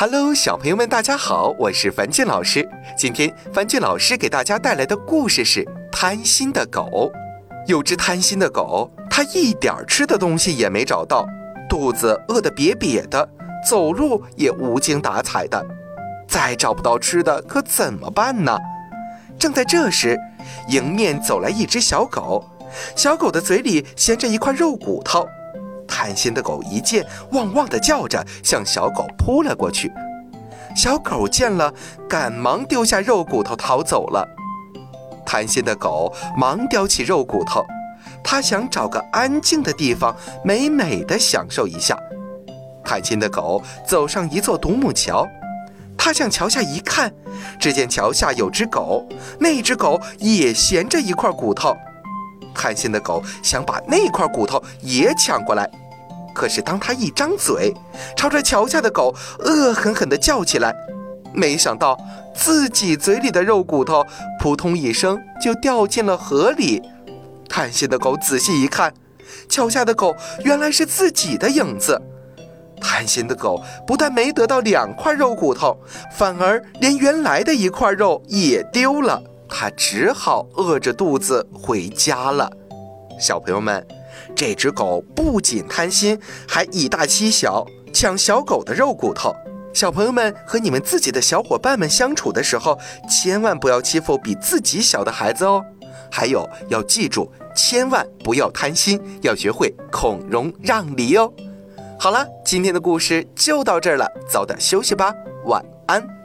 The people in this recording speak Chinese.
Hello，小朋友们，大家好，我是樊俊老师。今天樊俊老师给大家带来的故事是《贪心的狗》。有只贪心的狗，它一点吃的东西也没找到，肚子饿得瘪瘪的，走路也无精打采的。再找不到吃的，可怎么办呢？正在这时，迎面走来一只小狗，小狗的嘴里衔着一块肉骨头。贪心的狗一见，汪汪地叫着，向小狗扑了过去。小狗见了，赶忙丢下肉骨头逃走了。贪心的狗忙叼起肉骨头，它想找个安静的地方，美美的享受一下。贪心的狗走上一座独木桥，它向桥下一看，只见桥下有只狗，那只狗也衔着一块骨头。贪心的狗想把那块骨头也抢过来，可是当它一张嘴，朝着桥下的狗恶狠狠地叫起来。没想到自己嘴里的肉骨头扑通一声就掉进了河里。贪心的狗仔细一看，桥下的狗原来是自己的影子。贪心的狗不但没得到两块肉骨头，反而连原来的一块肉也丢了。它只好饿着肚子回家了。小朋友们，这只狗不仅贪心，还以大欺小，抢小狗的肉骨头。小朋友们和你们自己的小伙伴们相处的时候，千万不要欺负比自己小的孩子哦。还有要记住，千万不要贪心，要学会孔融让梨哦。好了，今天的故事就到这儿了，早点休息吧，晚安。